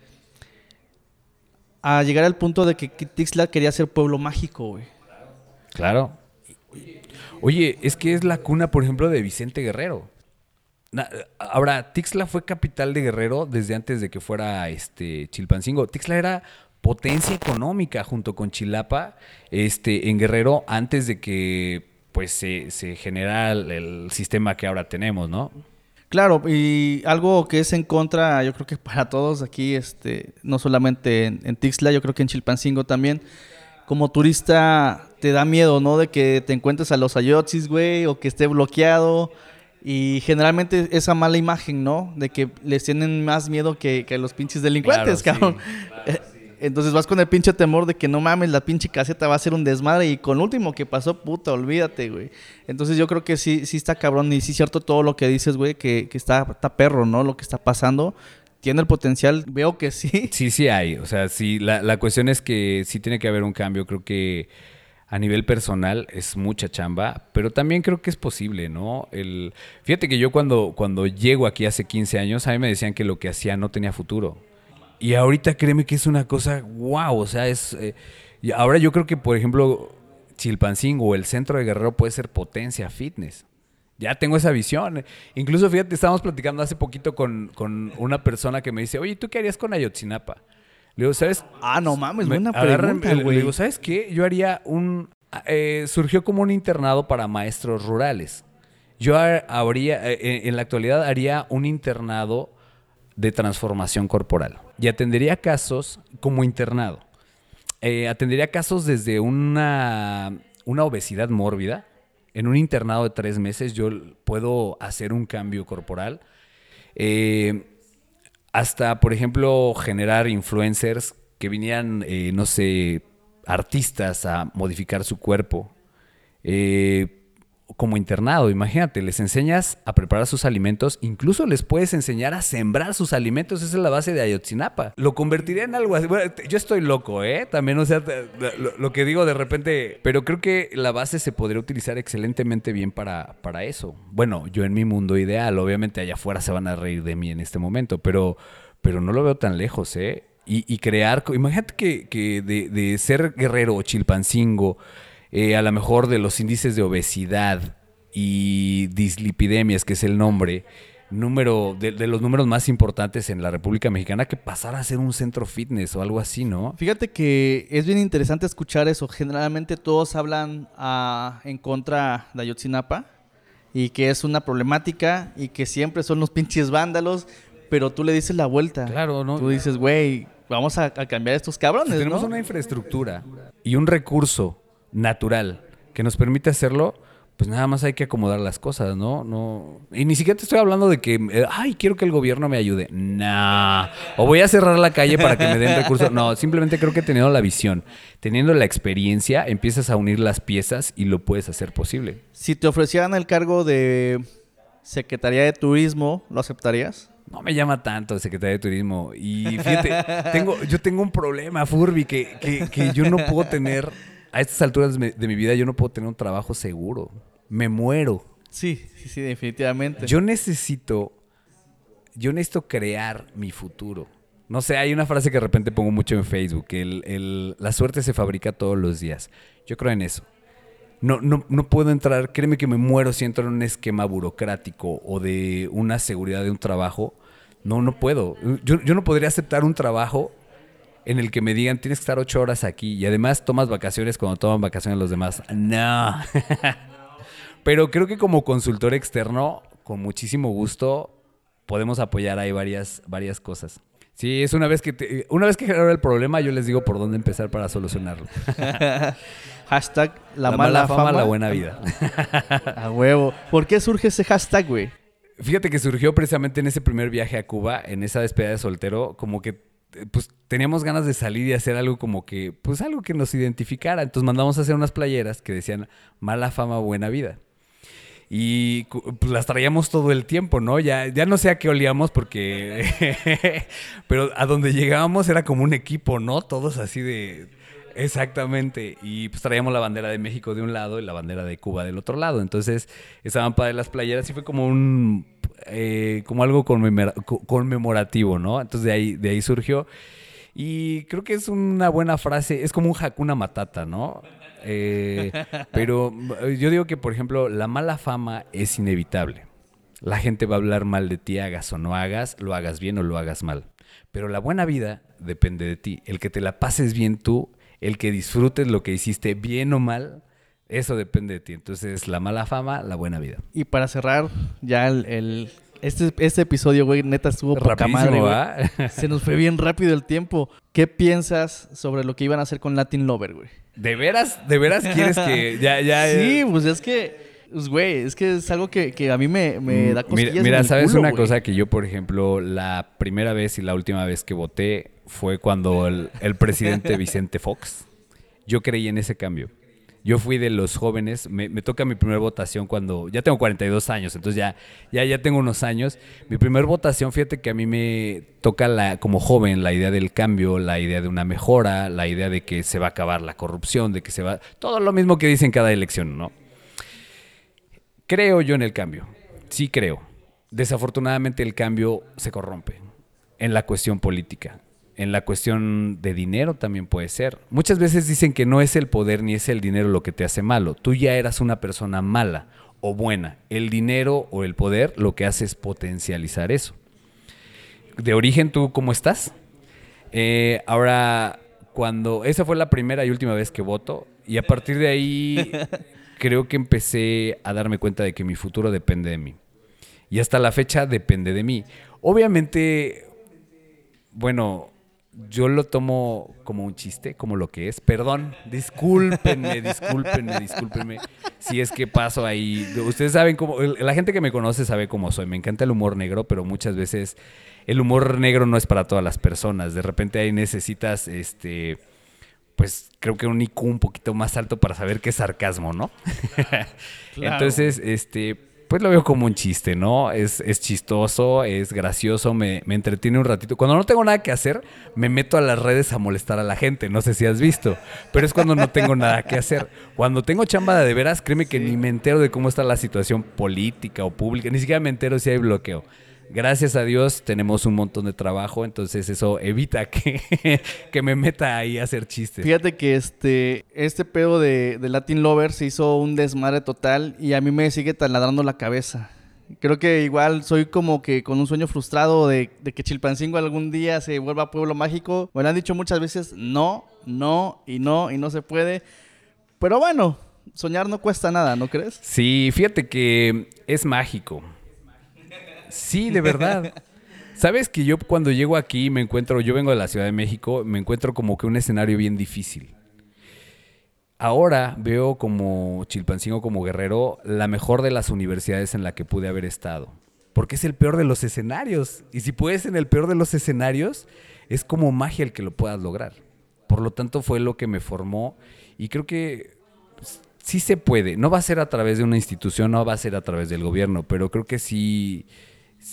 A llegar al punto de que Tixla quería ser pueblo mágico, güey. Claro. Oye, es que es la cuna, por ejemplo, de Vicente Guerrero. Ahora, Tixla fue capital de Guerrero desde antes de que fuera este Chilpancingo. Tixla era potencia económica junto con Chilapa este, en Guerrero antes de que pues se, se el, el sistema que ahora tenemos, ¿no? Claro, y algo que es en contra, yo creo que para todos aquí, este, no solamente en, en Tixla, yo creo que en Chilpancingo también, como turista te da miedo, ¿no? De que te encuentres a los ayotzis, güey, o que esté bloqueado. Y generalmente esa mala imagen, ¿no? De que les tienen más miedo que, que a los pinches delincuentes, Claro, sí, cabrón. Entonces vas con el pinche temor de que no mames, la pinche caseta va a ser un desmadre. Y con último que pasó, puta, olvídate, güey. Entonces yo creo que sí, sí está cabrón. Y sí es cierto todo lo que dices, güey, que, que está, está perro, ¿no? Lo que está pasando. Tiene el potencial, veo que sí. Sí, sí hay. O sea, sí, la, la cuestión es que sí tiene que haber un cambio. Creo que a nivel personal es mucha chamba, pero también creo que es posible, ¿no? El, fíjate que yo cuando, cuando llego aquí hace 15 años, a mí me decían que lo que hacía no tenía futuro. Y ahorita créeme que es una cosa, wow, o sea, es... eh, y ahora yo creo que, por ejemplo, Chilpancingo o el centro de Guerrero puede ser potencia fitness. Ya tengo esa visión. Incluso, fíjate, estábamos platicando hace poquito con, con una persona que me dice, oye, ¿tú qué harías con Ayotzinapa? Le digo, ¿sabes? Ah, no mames, Me- buena agarran- pregunta, güey. Le digo, ¿sabes qué? Yo haría un... eh, surgió como un internado para maestros rurales. Yo ha- habría, eh, en la actualidad haría un internado de transformación corporal. Y atendería casos como internado. Eh, atendería casos desde una, una obesidad mórbida. En un internado de tres meses yo puedo hacer un cambio corporal. Eh, hasta, por ejemplo, generar influencers que vinieran, eh, no sé, artistas a modificar su cuerpo. Eh, como internado, imagínate, les enseñas a preparar sus alimentos, incluso les puedes enseñar a sembrar sus alimentos, esa es la base de Ayotzinapa. Lo convertiría en algo así. Bueno, yo estoy loco, ¿eh? También, o sea, lo, que digo de repente, pero creo que la base se podría utilizar excelentemente bien para, para eso. Bueno, yo en mi mundo ideal, obviamente allá afuera se van a reír de mí en este momento, pero, pero no lo veo tan lejos, ¿eh? Y, crear, imagínate que, que de, de ser guerrero o chilpancingo, eh, a lo mejor de los índices de obesidad y dislipidemias, que es el nombre, número de, de los números más importantes en la República Mexicana, que pasara a ser un centro fitness o algo así, ¿no? Fíjate que es bien interesante escuchar eso. Generalmente todos hablan ah, en contra de Ayotzinapa y que es una problemática y que siempre son los (laughs) pinches vándalos, pero tú le dices la vuelta. Claro, ¿no? Tú dices, güey, vamos a, a cambiar estos cabrones, Si tenemos ¿no? una infraestructura y un recurso natural que nos permite hacerlo, pues nada más hay que acomodar las cosas, ¿no? no Y ni siquiera te estoy hablando de que, eh, ay, quiero que el gobierno me ayude. Nah. O voy a cerrar la calle para que me den recursos. No, simplemente creo que teniendo la visión, teniendo la experiencia, empiezas a unir las piezas y lo puedes hacer posible. Si te ofrecieran el cargo de Secretaría de Turismo, ¿lo aceptarías? No me llama tanto Secretaría de Turismo. Y fíjate, tengo, yo tengo un problema, Furby, que, que, que yo no puedo tener, a estas alturas de mi- vida, yo no puedo tener un trabajo seguro. Me muero. Sí, sí, sí, definitivamente. Yo necesito, yo necesito crear mi futuro. No sé, hay una frase que de repente pongo mucho en Facebook, que el- el- la suerte se fabrica todos los días. Yo creo en eso. No, no, no puedo entrar, créeme que me muero si entro en un esquema burocrático o de una seguridad de un trabajo. No, no puedo. Yo, yo no podría aceptar un trabajo en el que me digan tienes que estar ocho horas aquí y además tomas vacaciones cuando toman vacaciones los demás. No. (laughs) Pero creo que como consultor externo, con muchísimo gusto, podemos apoyar ahí varias, varias cosas. Sí, es una vez que te- una vez que genero el problema, yo les digo por dónde empezar para solucionarlo. (laughs) hashtag la, mala, fama, la buena vida. (laughs) A huevo. ¿Por qué surge ese hashtag, güey? Fíjate que surgió precisamente en ese primer viaje a Cuba, en esa despedida de soltero, como que pues teníamos ganas de salir y hacer algo como que, pues algo que nos identificara. Entonces mandamos a hacer unas playeras que decían mala fama, buena vida. Y pues, las traíamos todo el tiempo, ¿no? Ya, ya no sé a qué olíamos porque... (laughs) Pero a donde llegábamos era como un equipo, ¿no? Todos así de... Exactamente. Y pues traíamos la bandera de México de un lado y la bandera de Cuba del otro lado. Entonces estaban padres las playeras y fue como un... eh, como algo conmemora- co- conmemorativo, ¿no? Entonces de ahí, de ahí surgió. Y creo que es una buena frase, es como un Hakuna Matata, ¿no? Eh, (laughs) pero eh, yo digo que, por ejemplo, la mala fama es inevitable. La gente va a hablar mal de ti, hagas o no hagas, lo hagas bien o lo hagas mal. Pero la buena vida depende de ti. El que te la pases bien tú, el que disfrutes lo que hiciste bien o mal, eso depende de ti. Entonces, la mala fama, la buena vida. Y para cerrar, ya el, el- este, este episodio, güey, neta estuvo poca madre. (laughs) Se nos fue bien rápido el tiempo. ¿Qué piensas sobre lo que iban a hacer con Latin Lover, güey? ¿De veras? ¿De veras quieres que (laughs) ya, ya... Sí, eh, pues es que, pues, güey, es que es algo que, que a mí me, me da cosquillas Mira, mira, en el sabes culo, una güey. cosa que yo, por ejemplo, la primera vez y la última vez que voté fue cuando el, el presidente (laughs) Vicente Fox, yo creí en ese cambio. Yo fui de los jóvenes, me, toca mi primera votación cuando, ya tengo 42 años, entonces ya, ya, ya tengo unos años. Mi primera votación, fíjate que a mí me toca la, como joven la idea del cambio, la idea de una mejora, la idea de que se va a acabar la corrupción, de que se va, todo lo mismo que dicen cada elección, ¿no? Creo yo en el cambio. Sí creo. Desafortunadamente el cambio se corrompe en la cuestión política. En la cuestión de dinero también puede ser. Muchas veces dicen que no es el poder ni es el dinero lo que te hace malo. Tú ya eras una persona mala o buena. El dinero o el poder lo que hace es potencializar eso. De origen, ¿tú cómo estás? Eh, ahora, cuando... Esa fue la primera y última vez que voto. Y a partir de ahí (laughs) creo que empecé a darme cuenta de que mi futuro depende de mí. Y hasta la fecha depende de mí. Obviamente, bueno, yo lo tomo como un chiste, como lo que es. Perdón, discúlpenme, (laughs) discúlpenme, discúlpenme. Si es que paso ahí. Ustedes saben cómo. La gente que me conoce sabe cómo soy. Me encanta el humor negro, pero muchas veces el humor negro no es para todas las personas. De repente ahí necesitas este. Pues creo que un IQ un poquito más alto para saber qué es sarcasmo, ¿no? (laughs) Claro. Entonces, este, pues lo veo como un chiste, ¿no? Es, es chistoso, es gracioso, me, me entretiene un ratito. Cuando no tengo nada que hacer, me meto a las redes a molestar a la gente. No sé si has visto, pero es cuando no tengo nada que hacer. Cuando tengo chamba de veras, créeme que ni me entero de cómo está la situación política o pública, ni siquiera me entero si hay bloqueo. Gracias a Dios tenemos un montón de trabajo, entonces eso evita que, (laughs) que me meta ahí a hacer chistes. Fíjate que este, este pedo de, de Latin Lover se hizo un desmadre total y a mí me sigue taladrando la cabeza. Creo que igual soy como que con un sueño frustrado de, de que Chilpancingo algún día se vuelva pueblo mágico. Me lo han dicho muchas veces, no, no y no y no se puede. Pero bueno, soñar no cuesta nada, ¿no crees? Sí, fíjate que es mágico. Sí, de verdad. (laughs) Sabes que yo cuando llego aquí me encuentro, yo vengo de la Ciudad de México, me encuentro como que un escenario bien difícil. Ahora veo como Chilpancingo, como Guerrero, la mejor de las universidades en la que pude haber estado. Porque es el peor de los escenarios. Y si puedes en el peor de los escenarios, es como magia el que lo puedas lograr. Por lo tanto, fue lo que me formó. Y creo que sí se puede. No va a ser a través de una institución, no va a ser a través del gobierno, pero creo que sí.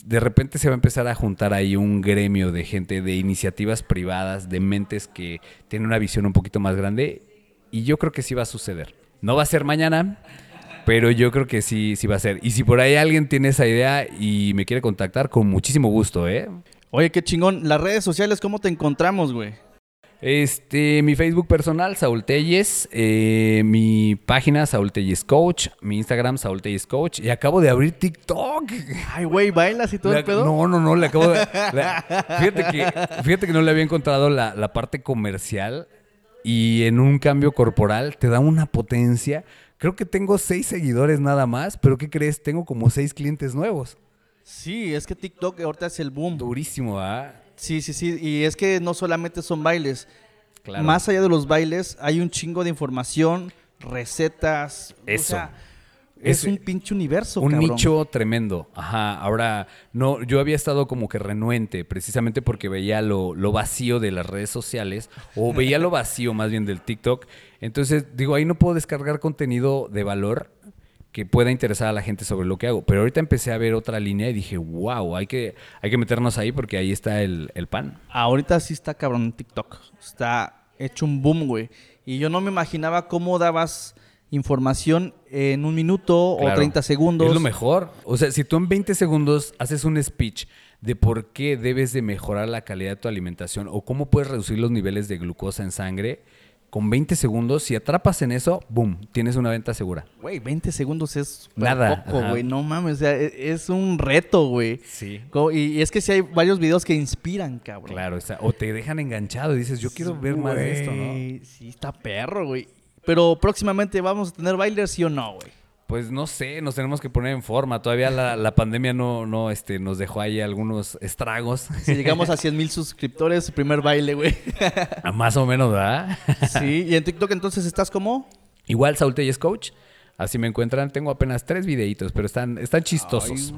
De repente se va a empezar a juntar ahí un gremio de gente, de iniciativas privadas, de mentes que tienen una visión un poquito más grande. Y yo creo que sí va a suceder. No va a ser mañana, pero yo creo que sí, sí va a ser. Y si por ahí alguien tiene esa idea y me quiere contactar, con muchísimo gusto, ¿eh? Oye, qué chingón. Las redes sociales, ¿cómo te encontramos, güey? Este, mi Facebook personal, Saúl Telles, eh, mi página, Saúl Telles Coach, mi Instagram, Saúl Telles Coach, y acabo de abrir TikTok. Ay, güey, ¿bailas y todo el pedo? No, no, no, le acabo de... (laughs) la- fíjate, que, fíjate que no le había encontrado la, la parte comercial y en un cambio corporal te da una potencia. Creo que tengo seis seguidores nada más, pero ¿qué crees? Tengo como seis clientes nuevos. Sí, es que TikTok ahorita es el boom. Durísimo, ¿ah? Sí, sí, sí. Y es que no solamente son bailes. Claro. Más allá de los bailes, hay un chingo de información, recetas. o Eso. sea, es Es un pinche universo, Un cabrón. nicho tremendo. Ajá. Ahora, no, yo había estado como que renuente, precisamente porque veía lo, lo vacío de las redes sociales, o (laughs) veía lo vacío más bien del TikTok. Entonces, digo, ahí no puedo descargar contenido de valor que pueda interesar a la gente sobre lo que hago. Pero ahorita empecé a ver otra línea y dije, wow, hay que, hay que meternos ahí porque ahí está el, el pan. Ahorita sí está cabrón TikTok. Está hecho un boom, güey. Y yo no me imaginaba cómo dabas información en un minuto o Claro. 30 segundos. Es lo mejor. O sea, si tú en 20 segundos haces un speech de por qué debes de mejorar la calidad de tu alimentación o cómo puedes reducir los niveles de glucosa en sangre, con 20 segundos, si atrapas en eso, boom, tienes una venta segura. Güey, 20 segundos es Nada, poco, güey. No mames, o sea, e- es un reto, güey. Sí. Y, es que sí hay varios videos que inspiran, cabrón. Claro, o te dejan enganchado y dices, yo quiero ver más de esto, ¿no? Sí, está perro, güey. Pero próximamente vamos a tener bailers, ¿sí o no, güey? Pues no sé, nos tenemos que poner en forma. Todavía la, la pandemia no, no este, nos dejó ahí algunos estragos. Si llegamos a 100 mil suscriptores, primer baile, güey. (laughs) Más o menos, ¿verdad? Sí, y en TikTok entonces estás como... Igual Saúl Telles Coach. Así me encuentran. Tengo apenas tres videitos, pero están, están chistosos.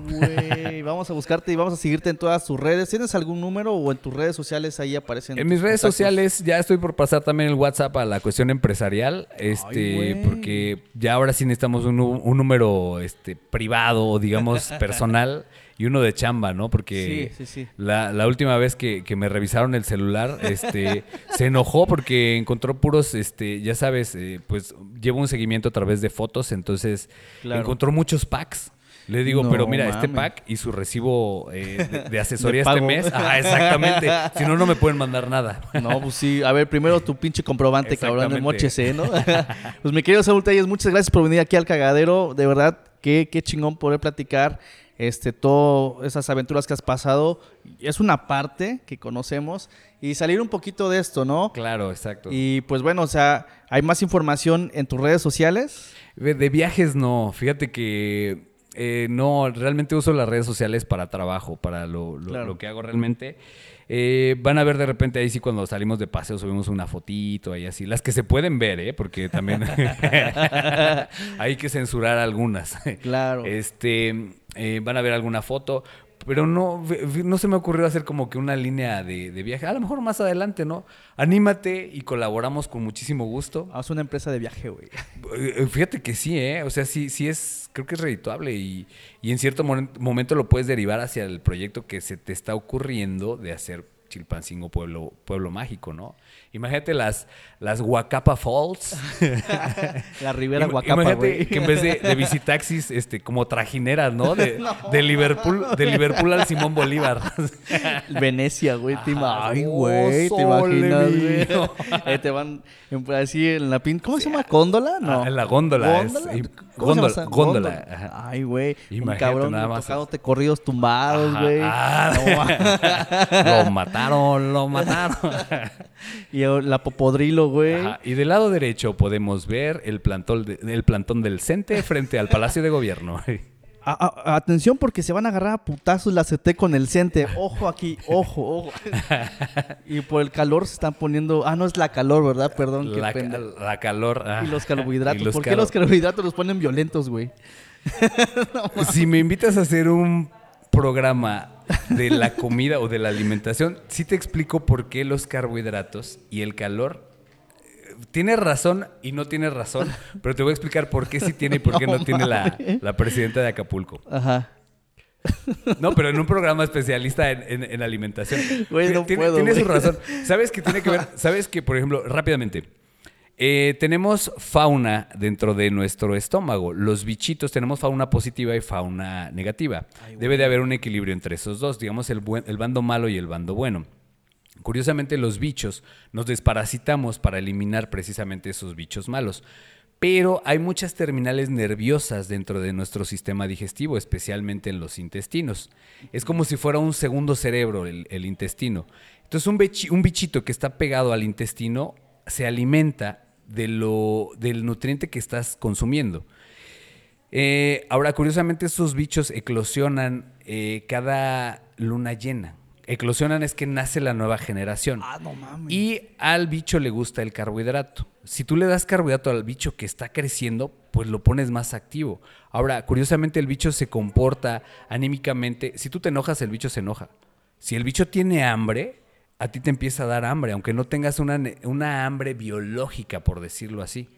Ay, vamos a buscarte y vamos a seguirte en todas tus redes. ¿Tienes algún número o en tus redes sociales ahí aparecen? En mis redes contactos? sociales ya estoy por pasar también el WhatsApp a la cuestión empresarial, este, porque ya ahora sí necesitamos un, un número este, privado, o digamos (laughs) personal, y uno de chamba, ¿no? Porque Sí, sí, sí. La, la última vez que, que me revisaron el celular, este, (laughs) se enojó porque encontró puros, este, ya sabes, eh, pues llevo un seguimiento a través de fotos, entonces Claro. encontró muchos packs. Le digo, No pero mira, este pack y su recibo eh, de, de (laughs) asesoría De este mes. Ajá, exactamente. Si no, no me pueden mandar nada. No, pues sí. A ver, primero tu pinche comprobante, cabrón, de mochese, ¿no? (laughs) pues mi querido Saúl Telles, muchas gracias por venir aquí al cagadero. De verdad, qué, qué chingón poder platicar este, todas esas aventuras que has pasado. Es una parte que conocemos y salir un poquito de esto, ¿no? Claro, exacto. Y pues bueno, o sea, hay más información en tus redes sociales. De viajes no, fíjate que eh, no, realmente uso las redes sociales para trabajo, para lo, lo- Claro. lo que hago realmente. Eh, van a ver de repente ahí sí cuando salimos de paseo subimos una fotito y así, las que se pueden ver, ¿eh? porque también (laughs) (laughs) hay que censurar algunas. Claro. Este, eh, van a ver alguna foto, pero no, no se me ocurrió hacer como que una línea de, de viaje. A lo mejor más adelante, ¿no? Anímate y colaboramos con muchísimo gusto. Haz una empresa de viaje, güey. Eh, Fíjate que sí, ¿eh? O sea, sí, sí es, creo que es redituable y, y en cierto momen- momento lo puedes derivar hacia el proyecto que se te está ocurriendo de hacer Chilpancingo Pueblo, Pueblo Mágico, ¿no? Imagínate las, las Huacapa Falls. (laughs) La Ribera Guacapa, Imagínate que en vez de, de visitaxis, este, como trajineras, ¿no? De, (laughs) de Liverpool, de Liverpool al Simón Bolívar. (laughs) Venecia, güey. te. Ay, güey, te imaginas, güey. Eh, te van en- así en la pin. ¿Cómo se llama? ¿Góndola? No. Ah, en la góndola, es- ¿Góndola? y- ¿Cómo se llama góndola, góndola. Ay, güey. Un cabrón nada más. tocándote corridos tumbados, güey. Ah. (laughs) lo mataron, lo mataron. (laughs) y la popodrilo, güey. Y del lado derecho podemos ver el plantón, de- el plantón del CENTE frente al Palacio de Gobierno. (laughs) A- a- atención porque se van a agarrar a putazos la CT con el CENTE. Ojo aquí, ojo, ojo. (laughs) y por el calor se están poniendo... Ah, no es la calor, ¿verdad? Perdón, qué La, pena. la calor. ah. Y los carbohidratos. (laughs) Y los ¿Por qué los carbohidratos los ponen violentos, güey? (laughs) Si me invitas a hacer un programa de la comida o de la alimentación, sí te explico por qué los carbohidratos y el calor. Tienes razón y no tienes razón, (laughs) pero te voy a explicar por qué sí tiene y por qué no, No tiene la, la presidenta de Acapulco. Ajá. No, pero en un programa especialista en, en- en alimentación. Güey, no tiene, puedo, tiene güey. su razón. ¿Sabes que tiene que ver? (laughs) ¿Sabes que, por ejemplo, rápidamente, eh, tenemos fauna dentro de nuestro estómago. Los bichitos tenemos fauna positiva y fauna negativa. Debe de haber un equilibrio entre esos dos, digamos el, buen- el bando malo y el bando bueno. Curiosamente, los bichos nos desparasitamos para eliminar precisamente esos bichos malos. Pero hay muchas terminales nerviosas dentro de nuestro sistema digestivo, especialmente en los intestinos. Es como si fuera un segundo cerebro el, intestino. Entonces, un, bichi- un bichito que está pegado al intestino se alimenta del nutriente que estás consumiendo. Eh, ahora, curiosamente, estos bichos eclosionan eh, cada luna llena. Eclosionan es que nace la nueva generación. Ah, no mames. Y al bicho le gusta el carbohidrato. Si tú le das carbohidrato al bicho que está creciendo, pues lo pones más activo. Ahora, curiosamente, el bicho se comporta anímicamente. Si tú te enojas, el bicho se enoja. Si el bicho tiene hambre, a ti te empieza a dar hambre, aunque no tengas una, una hambre biológica, por decirlo así.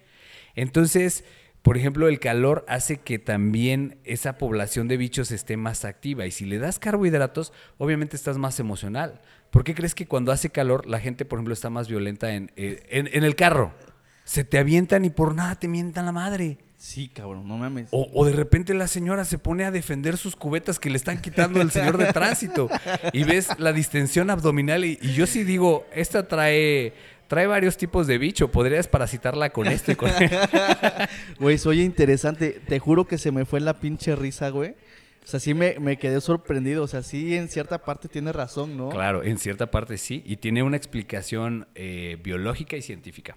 Entonces, por ejemplo, el calor hace que también esa población de bichos esté más activa. Y si le das carbohidratos, obviamente estás más emocional. ¿Por qué crees que cuando hace calor la gente, por ejemplo, está más violenta en, eh, en, en el carro? Se te avientan y por nada te mientan la madre. Sí, cabrón, no mames. O, o de repente la señora se pone a defender sus cubetas que le están quitando el señor de tránsito. Y ves la distensión abdominal. Y, y yo sí digo, esta trae trae varios tipos de bicho. Podrías parasitarla con esto y con (laughs) (laughs) Güey, soy interesante. Te juro que se me fue la pinche risa, güey. O sea, sí me, me quedé sorprendido. O sea, sí en cierta parte tiene razón, ¿no? Claro, en cierta parte sí. Y tiene una explicación eh, biológica y científica.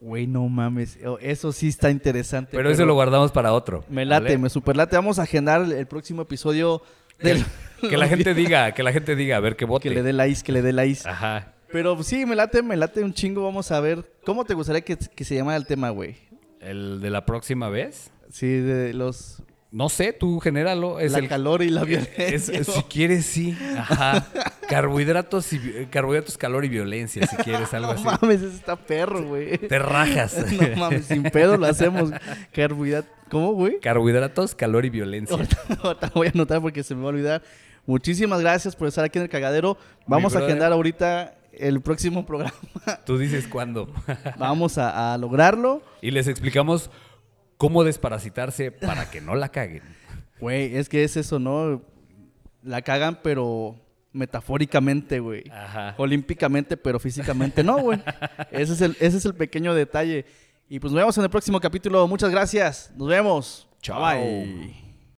Güey, no mames. Eso sí está interesante. Pero, eso lo guardamos para otro. Me late, ¿vale? me superlate. Vamos a agendar el, próximo episodio del... Que la (laughs) gente diga, que la gente diga, a ver qué vote. Que le dé likes, que le dé likes. Ajá. Pero sí, me late, me late un chingo. Vamos a ver. ¿Cómo te gustaría que, que se llamara el tema, güey? El de la próxima vez. Sí, de los... No sé, tú genéralo. Es la el calor y la violencia. es- es- si quieres, sí. Ajá. Carbohidratos, y, carbohidratos, calor y violencia, si quieres, algo (laughs) No así. mames, ese está perro, güey. Te rajas. (laughs) No mames, sin pedo lo hacemos. Carbohidrato. ¿Cómo, güey? Carbohidratos, calor y violencia. (laughs) Ahorita, voy a anotar porque se me va a olvidar. Muchísimas gracias por estar aquí en el cagadero. Vamos a agendar ahorita el próximo programa. Tú dices cuándo. (laughs) Vamos a, a lograrlo. y les explicamos cómo desparasitarse para que no la caguen. Güey, es que es eso, ¿no? La cagan, pero metafóricamente, güey. Ajá. Olímpicamente, pero físicamente no, güey. Ese es el, ese es el pequeño detalle. Y pues nos vemos en el próximo capítulo. Muchas gracias. Nos vemos. Chao. Bye.